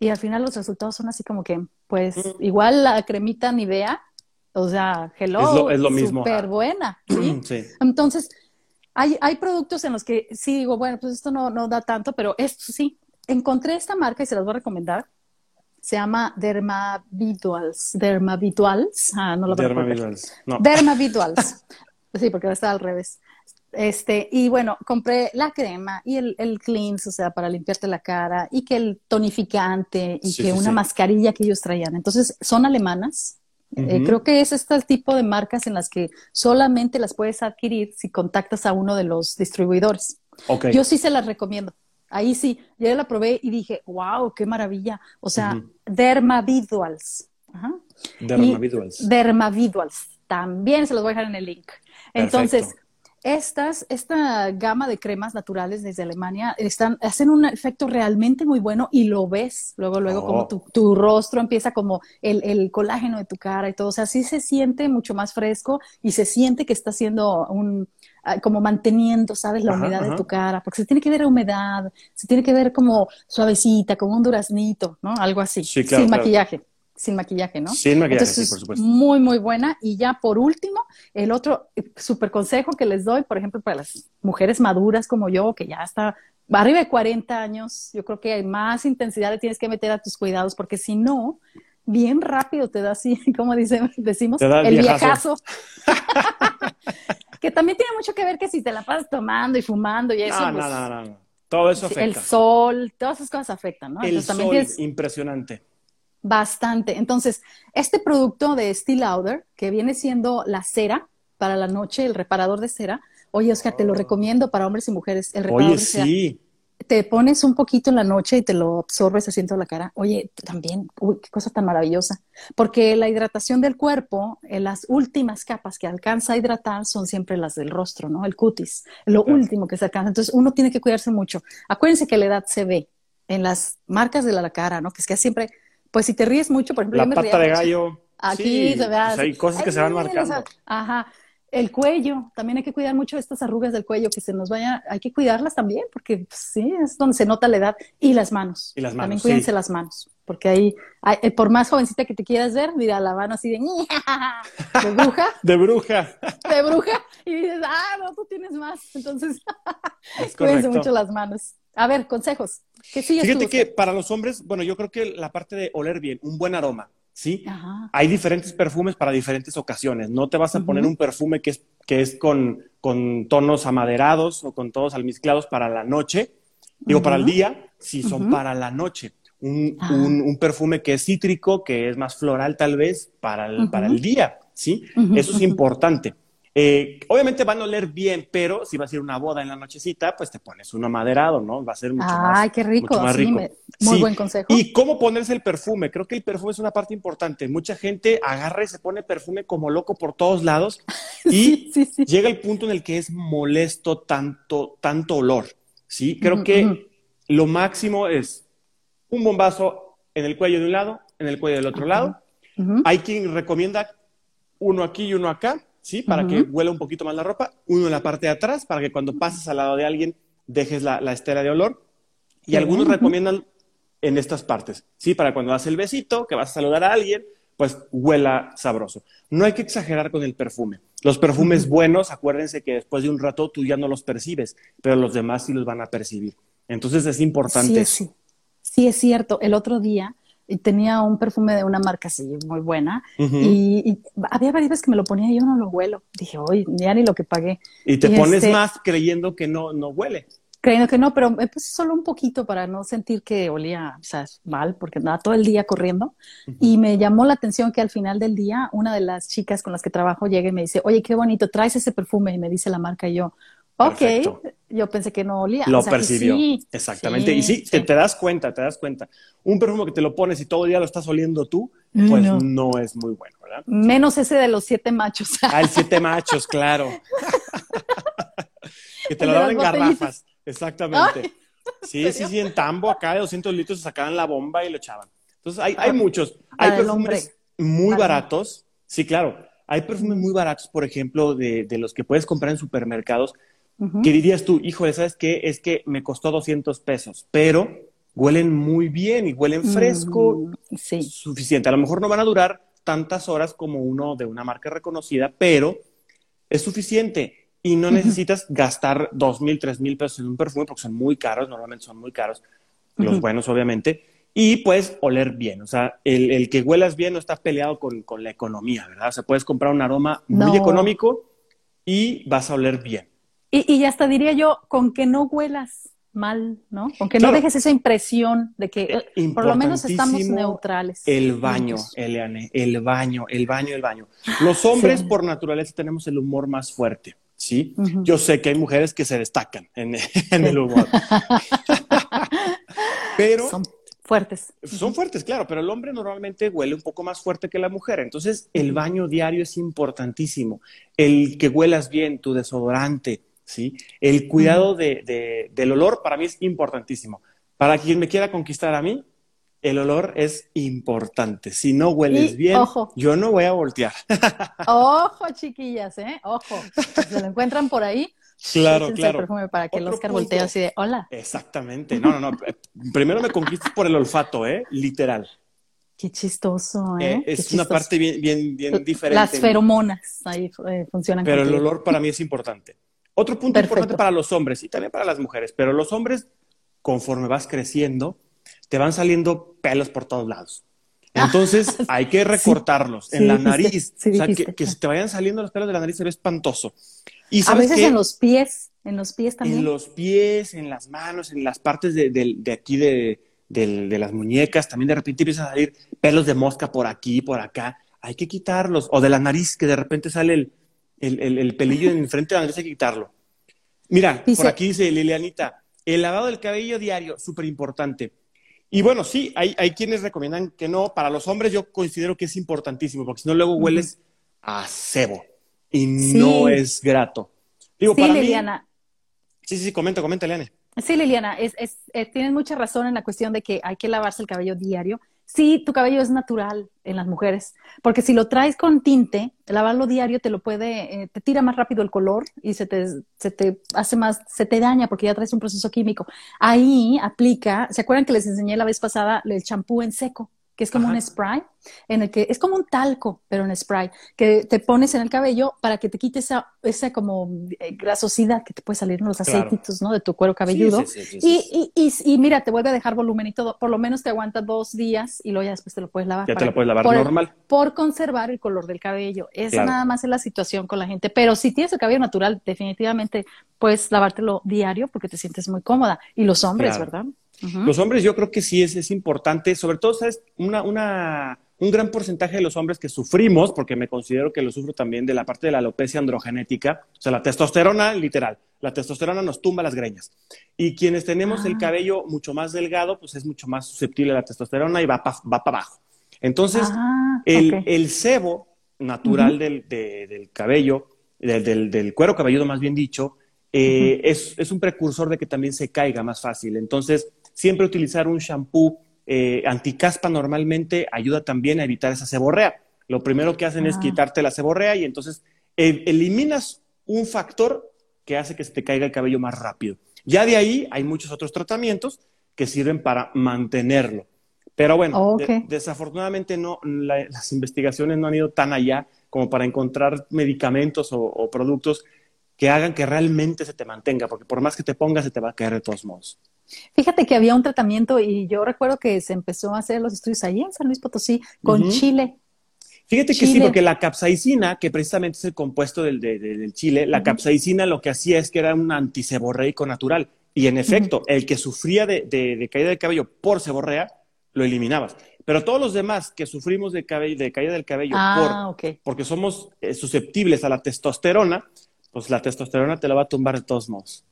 Y al final los resultados son así como que, pues, mm. igual la cremita Nivea, o sea, hello, es lo, mismo. Súper buena. ¿sí? Entonces, hay, hay productos en los que sí digo, bueno, pues esto no, no da tanto, pero esto sí. Encontré esta marca y se las voy a recomendar se llama Dermavituals. Dermavituals. Ah, no lo Dermavituals. No. Dermavituals. sí, porque está al revés. Este, y bueno, compré la crema y el, el cleanse, o sea, para limpiarte la cara, y que el tonificante, y que una mascarilla que ellos traían. Entonces, son alemanas. Eh, creo que es este tipo de marcas en las que solamente las puedes adquirir si contactas a uno de los distribuidores. Okay. Yo sí se las recomiendo. Ahí sí, yo la probé y dije, wow, qué maravilla. O sea, uh Dermaviduals. Dermaviduals. Dermaviduals. También se los voy a dejar en el link. Entonces, estas, esta gama de cremas naturales desde Alemania están, hacen un efecto realmente muy bueno y lo ves luego, luego, como oh. tu, rostro empieza como el, colágeno de tu cara y todo. O sea, sí se siente mucho más fresco y se siente que está haciendo un, ah, como manteniendo, ¿sabes? La humedad de tu cara, porque se tiene que ver humedad, se tiene que ver como suavecita, como un duraznito, ¿no? Algo así, sin maquillaje sin maquillaje, ¿no? Sin maquillaje, sí, por supuesto. Muy, muy buena. Y ya por último, el otro eh, super consejo que les doy, por ejemplo, para las mujeres maduras como yo, que ya está arriba de 40 años, yo creo que hay más intensidad le tienes que meter a tus cuidados, porque si no, bien rápido te da así, como dice, decimos, el, viejazo. que también tiene mucho que ver que si te la pasas tomando y fumando y eso. No, no, no, no, Todo eso afecta. El sol, todas esas cosas afectan, ¿no? El sol, es impresionante. Bastante. Entonces, este producto de Steel Lauder, que viene siendo la cera para la noche, el reparador de cera, oye, Oscar, te lo oh. recomiendo para hombres y mujeres. El reparador oye, sí. Te pones un poquito en la noche y te lo absorbes toda la cara. Oye, también, uy, qué cosa tan maravillosa. Porque la hidratación del cuerpo, en eh, las últimas capas que alcanza a hidratar son siempre las del rostro, ¿no? El cutis, lo último que se alcanza. Entonces, uno tiene que cuidarse mucho. Acuérdense que la edad se ve en las marcas de la cara, ¿no? Que es que siempre pues si te ríes mucho, por ejemplo, la pata de gallo. Aquí se ve hay cosas que se van marcando. Ajá. El cuello, también hay que cuidar mucho estas arrugas del cuello que se nos vaya, hay que cuidarlas también, porque pues, sí, es donde se nota la edad. Y las manos. Y las manos. También cuídense las manos, porque ahí, eh, por más jovencita que te quieras ver, mira la mano así de, de bruja. de bruja. de bruja. Y dices, ah, no, tú tienes más. Entonces, cuídense mucho las manos. A ver, consejos. ¿Qué Fíjate que para los hombres, bueno, yo creo que la parte de oler bien, un buen aroma, ¿sí? Hay diferentes perfumes para diferentes ocasiones. No te vas a poner un perfume que es, que es con, con tonos amaderados o con tonos almizclados para la noche. Digo, para el día, si son para la noche. Un, ah. un, un, perfume que es cítrico, que es más floral tal vez, para el, para el día, ¿sí? Eso es importante. Eh, obviamente van a oler bien, pero si vas a ir a una boda en la nochecita, pues te pones uno maderado, ¿no? Va a ser mucho más Ay, qué rico. muy buen consejo. Y cómo ponerse el perfume. Creo que el perfume es una parte importante. Mucha gente agarra y se pone perfume como loco por todos lados y llega el punto en el que es molesto tanto, tanto olor. Sí, creo que lo máximo es un bombazo en el cuello de un lado, en el cuello del otro lado. Hay quien recomienda uno aquí y uno acá ¿sí? Para que huela un poquito más la ropa, uno en la parte de atrás, para que cuando pases al lado de alguien dejes la, estela de olor. Y algunos recomiendan en estas partes, ¿sí? Para cuando das el besito, que vas a saludar a alguien, pues huela sabroso. No hay que exagerar con el perfume. Los perfumes buenos, acuérdense que después de un rato tú ya no los percibes, pero los demás sí los van a percibir. Entonces es importante. Sí, sí. sí es cierto. El otro día y tenía un perfume de una marca así muy buena y, había varias veces que me lo ponía y yo no lo huelo. Dije, oye, ya ni lo que pagué. Y te pones este más creyendo que no, no huele. Creyendo que no, pero me puse solo un poquito para no sentir que olía o sea, mal, porque andaba todo el día corriendo. Y me llamó la atención que al final del día, una de las chicas con las que trabajo llega y me dice, oye, qué bonito, traes ese perfume. Y me dice la marca y yo, Ok, yo pensé que no olía. Lo percibió. Exactamente. y sí, Te, das cuenta, te das cuenta. Un perfume que te lo pones y todo el día lo estás oliendo tú, pues no, es muy bueno, ¿verdad? Menos ese de los siete machos. ah, el siete machos, claro. que te lo daban en garrafas. Exactamente. sí, sí, sí, en tambo acá de 200 litros sacaban la bomba y lo echaban. Entonces hay, hay ah, muchos. Hay perfumes muy baratos. Sí, claro. Hay perfumes muy baratos, por ejemplo, de, de los que puedes comprar en supermercados ¿Qué dirías tú, híjole, ¿sabes qué? Es que me costó 200 pesos, pero huelen muy bien y huelen fresco, sí. suficiente. A lo mejor no van a durar tantas horas como uno de una marca reconocida, pero es suficiente y no necesitas gastar dos mil, tres mil pesos en un perfume porque son muy caros, normalmente son muy caros, los buenos obviamente, y puedes oler bien. O sea, el, que huelas bien no está peleado con, la economía, ¿verdad? O sea, puedes comprar un aroma muy económico y vas a oler bien. Y, y hasta diría yo, con que no huelas mal, ¿no? Con que no dejes esa impresión de que eh, por lo menos estamos neutrales. El baño, Eliane, el baño, el baño, el baño. Los hombres por naturaleza tenemos el humor más fuerte, ¿sí? Yo sé que hay mujeres que se destacan en, el humor. Pero son fuertes. Son fuertes, claro, pero el hombre normalmente huele un poco más fuerte que la mujer. Entonces, el baño diario es importantísimo. El que huelas bien, tu desodorante, ¿sí? El cuidado de, del olor para mí es importantísimo. Para quien me quiera conquistar a mí, el olor es importante. Si no hueles bien, yo no voy a voltear. Ojo, chiquillas, ¿eh? Ojo. Se lo encuentran por ahí, Claro, claro. perfume para que el Oscar voltee así de hola. Exactamente. No, no, no. Primero me conquistas por el olfato, ¿eh? Literal. Qué chistoso, ¿eh? eh es una parte bien, bien, bien diferente. Las feromonas ahí eh, funcionan. Pero el olor para mí es importante. Otro punto importante para los hombres y también para las mujeres, pero los hombres, conforme vas creciendo, te van saliendo pelos por todos lados. Entonces hay que recortarlos en la nariz. o sea, que, que, se te vayan saliendo los pelos de la nariz se ve espantoso. Y a veces en los pies, en los pies también. En los pies, en las manos, en las partes de, de, aquí de, de, las muñecas, también de repente empiezan a salir pelos de mosca por aquí, por acá. Hay que quitarlos. O de la nariz, que de repente sale el, el, el, pelillo en frente de la nariz, hay que quitarlo. Mira, por aquí dice Lilianita, el lavado del cabello diario, súper importante. Y bueno, sí, hay, hay, quienes recomiendan que no. Para los hombres yo considero que es importantísimo, porque si no luego hueles a cebo y no es grato. Digo, sí, Liliana. Sí, sí, comenta, comenta, Liliana. Sí, Liliana, es, es, eh, tienes mucha razón en la cuestión de que hay que lavarse el cabello diario. Sí, tu cabello es natural en las mujeres, porque si lo traes con tinte, lavarlo diario te lo puede, eh, te tira más rápido el color y se te, se te hace más, se te daña porque ya traes un proceso químico. Ahí aplica, ¿se acuerdan que les enseñé la vez pasada el champú en seco? Que es como un spray, en el que es como un talco, pero un spray, que te pones en el cabello para que te quite esa, esa como eh, grasosidad que te puede salir en los aceititos, ¿no? De tu cuero cabelludo. y, y, y, mira, te vuelve a dejar volumen y todo, por lo menos te aguanta dos días y luego ya después te lo puedes lavar. Ya te lo puedes lavar normal. por conservar el color del cabello. Esa nada más es la situación con la gente. Pero si tienes el cabello natural, definitivamente puedes lavártelo diario porque te sientes muy cómoda. Y los hombres, ¿verdad? Los hombres yo creo que sí es, es importante, sobre todo, ¿sabes? Una, una, un gran porcentaje de los hombres que sufrimos, porque me considero que lo sufro también de la parte de la alopecia androgenética, o sea, la testosterona, literal, la testosterona nos tumba las greñas. Y quienes tenemos el ah. cabello mucho más delgado, pues es mucho más susceptible a la testosterona y va para va abajo. Entonces, ah, el, el, sebo natural del, del, cabello, del, del, cuero cabelludo más bien dicho, eh, es, es un precursor de que también se caiga más fácil. Entonces, Siempre utilizar un shampoo eh, anticaspa normalmente ayuda también a evitar esa seborrea. Lo primero que hacen es ah. quitarte la seborrea y entonces eh, eliminas un factor que hace que se te caiga el cabello más rápido. Ya de ahí hay muchos otros tratamientos que sirven para mantenerlo. Pero bueno, desafortunadamente no, las investigaciones no han ido tan allá como para encontrar medicamentos o productos que hagan que realmente se te mantenga, porque por más que te pongas, se te va a caer de todos modos. Fíjate que había un tratamiento y yo recuerdo que se empezó a hacer los estudios ahí en San Luis Potosí con chile. Fíjate que sí, porque la capsaicina, que precisamente es el compuesto del, chile, la capsaicina lo que hacía es que era un antiseborreico natural. Y en efecto, el que sufría de, caída de cabello por seborrea, lo eliminabas. Pero todos los demás que sufrimos de, de caída del cabello ah, porque somos eh, susceptibles a la testosterona, pues la testosterona te la va a tumbar de todos modos.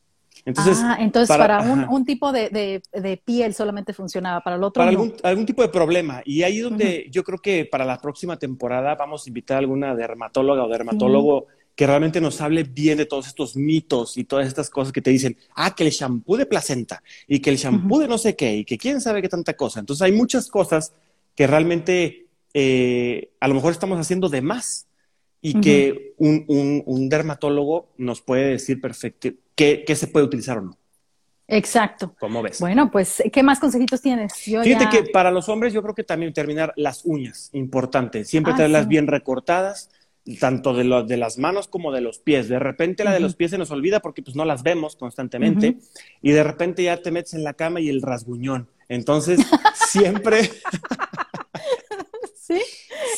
Entonces, ah, entonces para, un, tipo de, piel solamente funcionaba, para el otro Para algún, tipo de problema. Y ahí donde yo creo que para la próxima temporada vamos a invitar a alguna dermatóloga o dermatólogo que realmente nos hable bien de todos estos mitos y todas estas cosas que te dicen, ah, que el shampoo de placenta y que el shampoo de no sé qué y que quién sabe qué tanta cosa. Entonces hay muchas cosas que realmente eh, a lo mejor estamos haciendo de más y que un, dermatólogo nos puede decir perfecto qué, se puede utilizar o no. Exacto. ¿Cómo ves? Bueno, pues, ¿qué más consejitos tienes? Fíjate que para los hombres yo creo que también terminar las uñas, importante. Siempre ah, tenerlas bien recortadas, tanto de, de las manos como de los pies. De repente la de los pies se nos olvida porque pues no las vemos constantemente y de repente ya te metes en la cama y el rasguñón. Entonces, siempre...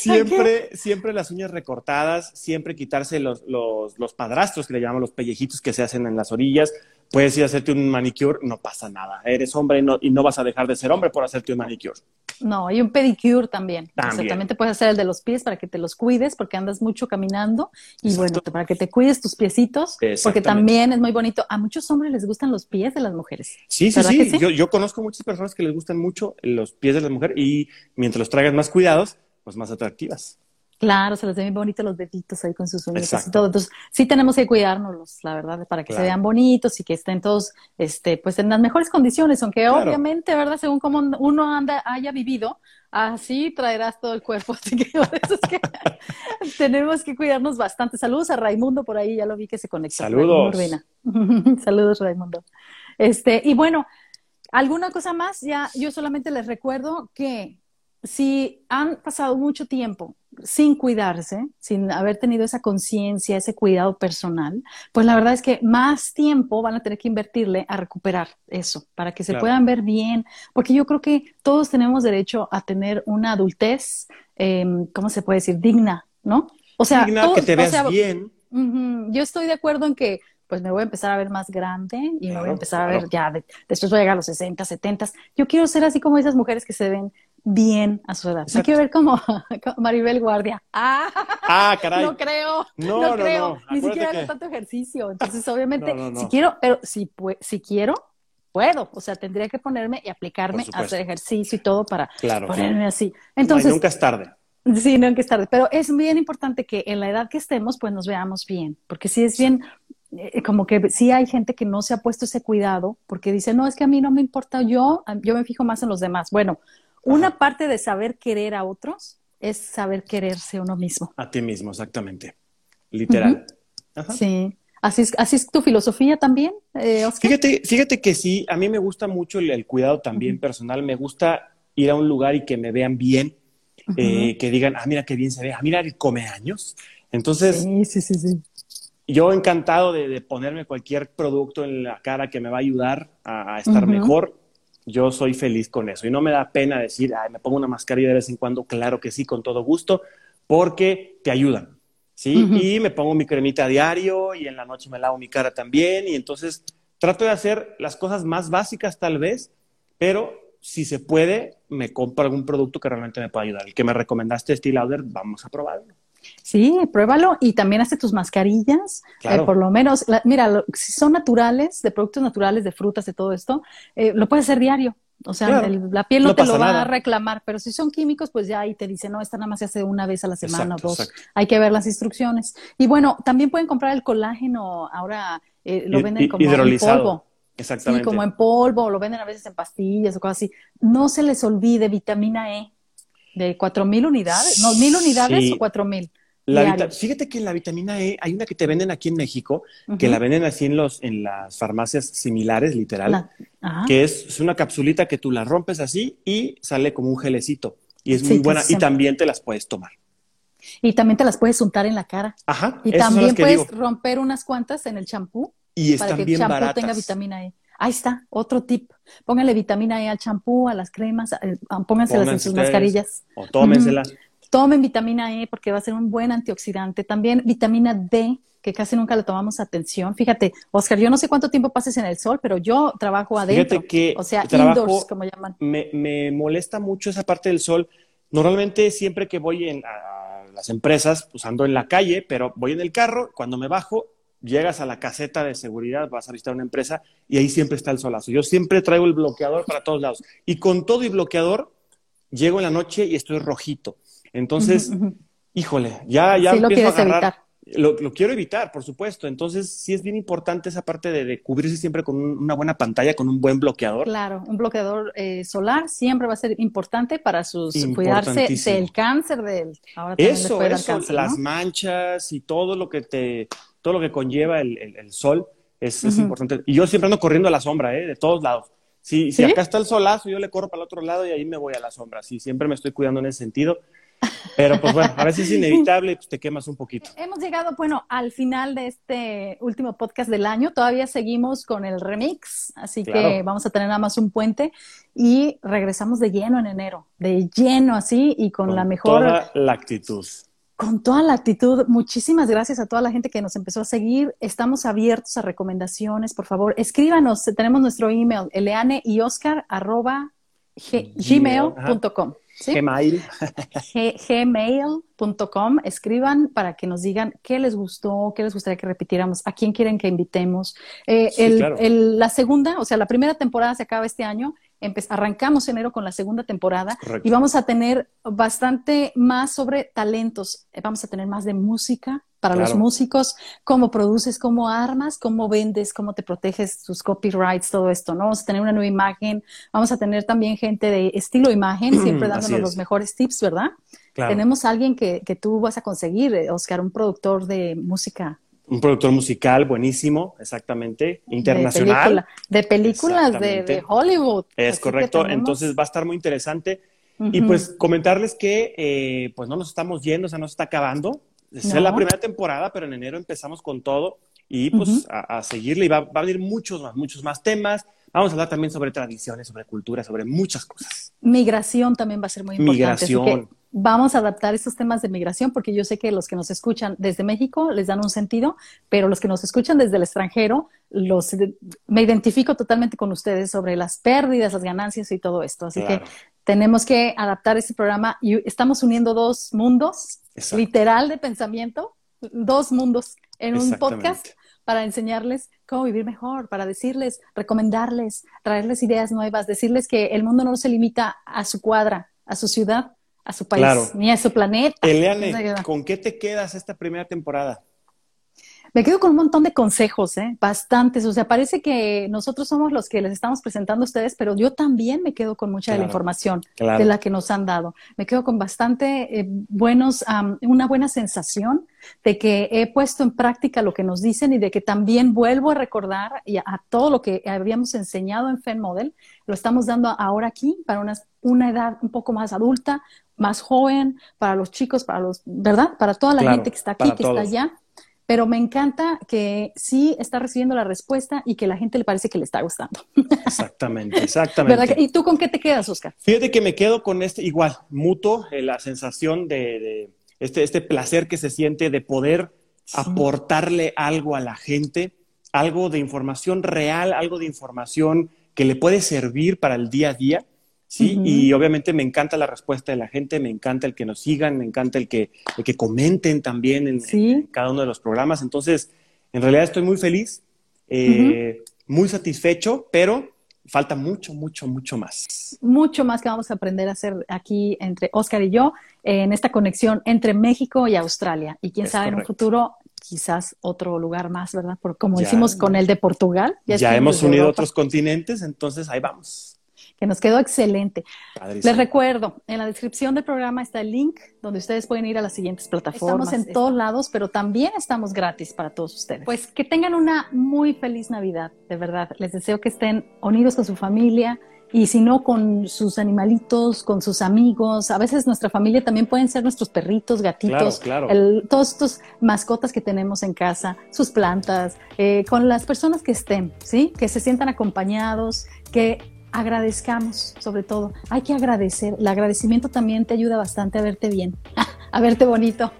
Siempre, siempre las uñas recortadas, siempre quitarse los, los, los padrastros, que le llamamos los pellejitos que se hacen en las orillas. Puedes ir a hacerte un manicure, no pasa nada. Eres hombre y no, y no vas a dejar de ser hombre por hacerte un manicure. No, y un pedicure también. También. te puedes hacer el de los pies para que te los cuides, porque andas mucho caminando. Y bueno, para que te cuides tus piecitos, porque también es muy bonito. A muchos hombres les gustan los pies de las mujeres. Sí, sí, sí. Yo, yo, conozco muchas personas que les gustan mucho los pies de las mujeres y mientras los traigas más cuidados, pues más atractivas. Claro, se les ve muy bonitos los deditos ahí con sus uñas y todo. Entonces, sí tenemos que cuidárnoslos, la verdad, para que se vean bonitos y que estén todos, este, pues en las mejores condiciones, aunque obviamente, ¿verdad? Según cómo uno anda, haya vivido, así traerás todo el cuerpo. Así que por eso es que tenemos que cuidarnos bastante. Saludos a Raimundo por ahí, ya lo vi que se conectó. Saludos. Saludos, Raimundo. Este, y bueno, ¿alguna cosa más? Ya, yo solamente les recuerdo que si han pasado mucho tiempo sin cuidarse, sin haber tenido esa conciencia, ese cuidado personal, pues la verdad es que más tiempo van a tener que invertirle a recuperar eso, para que se puedan ver bien, porque yo creo que todos tenemos derecho a tener una adultez, em, ¿cómo se puede decir? Digna, ¿no? O sea, que te veas bien. yo estoy de acuerdo en que pues me voy a empezar a ver más grande y me voy a empezar a ver ya, después voy a llegar a los 60, 70. Yo quiero ser así como esas mujeres que se ven bien a su edad. Me quiero ver como, Maribel Guardia. Ah, ah, caray. No creo, no, no, creo. Ni siquiera hago tanto ejercicio. Entonces, obviamente, si quiero, pero si, si quiero, puedo. O sea, tendría que ponerme y aplicarme a hacer ejercicio y todo para ponerme así. Entonces, nunca es tarde. Sí, nunca es tarde. Pero es bien importante que en la edad que estemos, pues nos veamos bien. Porque si es bien, eh, como que sí hay gente que no se ha puesto ese cuidado porque dice, no, es que a mí no me importa yo, yo me fijo más en los demás. Bueno, una parte de saber querer a otros es saber quererse uno mismo. A ti mismo, exactamente. Literal. Sí. Así es, así es tu filosofía también, eh, Fíjate, fíjate que sí, a mí me gusta mucho el, cuidado también personal. Me gusta ir a un lugar y que me vean bien, eh, que digan, ah, mira qué bien se ve, ah, mira, come años. Entonces, sí, sí, sí, sí. yo encantado de, ponerme cualquier producto en la cara que me va a ayudar a, estar mejor yo soy feliz con eso. Y no me da pena decir, Ay, me pongo una mascarilla de vez en cuando, claro que sí, con todo gusto, porque te ayudan. ¿sí? Y me pongo mi cremita a diario y en la noche me lavo mi cara también. Y entonces trato de hacer las cosas más básicas tal vez, pero si se puede, me compro algún producto que realmente me pueda ayudar. El que me recomendaste, Steel Lauder, vamos a probarlo. Sí, pruébalo y también hace tus mascarillas, eh, por lo menos, mira, si son naturales, de productos naturales, de frutas, de todo esto, eh, lo puedes hacer diario. O sea, la piel no, te lo va a reclamar, pero si son químicos, pues ya ahí te dice, no, esta nada más se hace una vez a la semana o dos. Hay que ver las instrucciones. Y bueno, también pueden comprar el colágeno, ahora eh, lo venden como en polvo. Exactamente. Sí, como en polvo, lo venden a veces en pastillas o cosas así. No se les olvide vitamina E de cuatro mil unidades, no, mil unidades o cuatro mil. fíjate que la vitamina E hay una que te venden aquí en México, que la venden así en, los, en las farmacias similares, literal, que es, una capsulita que tú la rompes así y sale como un gelecito. Y es muy buena y también te las puedes tomar. Y también te las puedes untar en la cara. Ajá. Y también puedes romper unas cuantas en el champú. Y para que el champú tenga vitamina E. Ahí está, otro tip. Póngale vitamina E al champú, a las cremas, eh, pónganselas en sus mascarillas. O tómenselas. Tomen vitamina E porque va a ser un buen antioxidante. También vitamina D, que casi nunca le tomamos atención. Fíjate, Oscar, yo no sé cuánto tiempo pases en el sol, pero yo trabajo adentro. Fíjate que o sea, indoors, como llaman. Me, me, molesta mucho esa parte del sol. Normalmente siempre que voy en, a las empresas, pues ando en la calle, pero voy en el carro, cuando me bajo, llegas a la caseta de seguridad, vas a visitar una empresa y ahí siempre está el solazo. Yo siempre traigo el bloqueador para todos lados. Y con todo y bloqueador, llego en la noche y estoy rojito. Entonces, híjole, ya, ya empiezo a agarrar. Lo, quiero evitar, por supuesto. Entonces, sí es bien importante esa parte de, cubrirse siempre con una buena pantalla, con un buen bloqueador. Claro, un bloqueador eh, solar siempre va a ser importante para sus cuidarse del cáncer del. Ahora eso, eso, las manchas y todo lo que te todo lo que conlleva el, sol es, importante. Y yo siempre ando corriendo a la sombra, ¿eh? de todos lados. Si, si acá está el solazo, yo le corro para el otro lado y ahí me voy a la sombra. Sí, siempre me estoy cuidando en ese sentido. Pero pues bueno, a veces es inevitable, pues te quemas un poquito. Hemos llegado, bueno, al final de este último podcast del año. Todavía seguimos con el remix, así que vamos a tener nada más un puente y regresamos de lleno en enero, de lleno así y con, la mejor... Toda la actitud. Con toda la actitud, muchísimas gracias a toda la gente que nos empezó a seguir. Estamos abiertos a recomendaciones, por favor, escríbanos. Tenemos nuestro email, eleane y oscar gmail.com. Gmail. gmail.com. Escriban para que nos digan qué les gustó, qué les gustaría que repitiéramos, a quién quieren que invitemos. Eh, la segunda, o sea, la primera temporada se acaba este año. Arrancamos enero con la segunda temporada y vamos a tener bastante más sobre talentos. Vamos a tener más de música, para los músicos, cómo produces, cómo armas, cómo vendes, cómo te proteges tus copyrights, todo esto, ¿no? Vamos a tener una nueva imagen, vamos a tener también gente de estilo imagen, siempre dándonos los mejores tips, ¿verdad? Tenemos a alguien que, que tú vas a conseguir, eh, Oscar, un productor de música un productor musical buenísimo, exactamente, internacional. De, películas de, Hollywood. Es correcto, entonces va a estar muy interesante. Y pues comentarles que eh, pues no nos estamos yendo, o sea, no se está acabando. Es la primera temporada, pero en enero empezamos con todo y pues a, seguirle y va, a venir muchos más, muchos más temas. Vamos a hablar también sobre tradiciones, sobre cultura, sobre muchas cosas. Migración también va a ser muy importante. Migración. Vamos a adaptar estos temas de migración porque yo sé que los que nos escuchan desde México les dan un sentido, pero los que nos escuchan desde el extranjero, los, me identifico totalmente con ustedes sobre las pérdidas, las ganancias y todo esto. Así que tenemos que adaptar este programa y estamos uniendo dos mundos literal de pensamiento, dos mundos en un podcast para enseñarles cómo vivir mejor, para decirles, recomendarles, traerles ideas nuevas, decirles que el mundo no se limita a su cuadra, a su ciudad, a su país, ni a su planeta. Eliane, ¿con qué te quedas esta primera temporada? Me quedo con un montón de consejos, ¿eh? bastantes. O sea, parece que nosotros somos los que les estamos presentando a ustedes, pero yo también me quedo con mucha de la información de la que nos han dado. Me quedo con bastante eh, buenos, una buena sensación de que he puesto en práctica lo que nos dicen y de que también vuelvo a recordar y a, todo lo que habíamos enseñado en FEN Model, lo estamos dando ahora aquí para una edad un poco más adulta, más joven, para los chicos, para los, ¿verdad? Para toda la gente que está aquí, que está allá pero me encanta que sí está recibiendo la respuesta y que la gente le parece que le está gustando. Exactamente, exactamente. ¿Y tú con qué te quedas, Oscar? Fíjate que me quedo con este, igual, mutuo, eh, la sensación de, este, este placer que se siente de poder aportarle algo a la gente, algo de información real, algo de información que le puede servir para el día a día ¿sí? Y obviamente me encanta la respuesta de la gente, me encanta el que nos sigan, me encanta el que, que comenten también en, cada uno de los programas. Entonces, en realidad estoy muy feliz, eh, muy satisfecho, pero falta mucho, mucho, mucho más. Mucho más que vamos a aprender a hacer aquí entre Oscar y yo, en esta conexión entre México y Australia. Y quién sabe, en un futuro quizás otro lugar más, ¿verdad? Por, como decimos con el de Portugal. Ya, hemos unido otros continentes, entonces ahí vamos que nos quedó excelente. Les recuerdo, en la descripción del programa está el link donde ustedes pueden ir a las siguientes plataformas. Estamos en todos lados, pero también estamos gratis para todos ustedes. Pues que tengan una muy feliz Navidad, de verdad. Les deseo que estén unidos con su familia, y si no con sus animalitos, con sus amigos. A veces nuestra familia también pueden ser nuestros perritos, gatitos, todos estos mascotas que tenemos en casa, sus plantas, eh, con las personas que estén, ¿sí? Que se sientan acompañados, que agradezcamos sobre todo. Hay que agradecer. El agradecimiento también te ayuda bastante a verte bien, a verte bonito.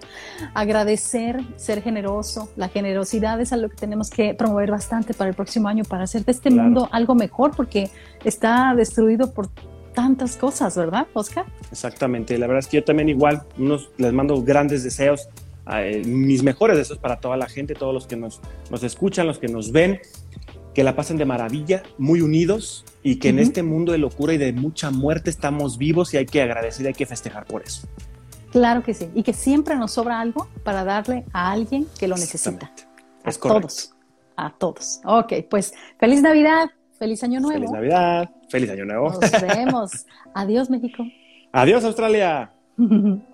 Agradecer, ser generoso. La generosidad es algo que tenemos que promover bastante para el próximo año, para hacer de este mundo algo mejor, porque está destruido por tantas cosas, ¿verdad, Oscar? Exactamente. La verdad es que yo también igual unos, les mando grandes deseos. Eh, mis mejores deseos para toda la gente, todos los que nos, nos escuchan, los que nos ven, que la pasen de maravilla, muy unidos y que en este mundo de locura y de mucha muerte estamos vivos y hay que agradecer y hay que festejar por eso. Claro que sí, y que siempre nos sobra algo para darle a alguien que lo necesita. A todos, a todos. Ok, pues feliz Navidad, feliz Año Nuevo. Feliz Navidad, feliz Año Nuevo. Nos vemos. Adiós México. Adiós Australia.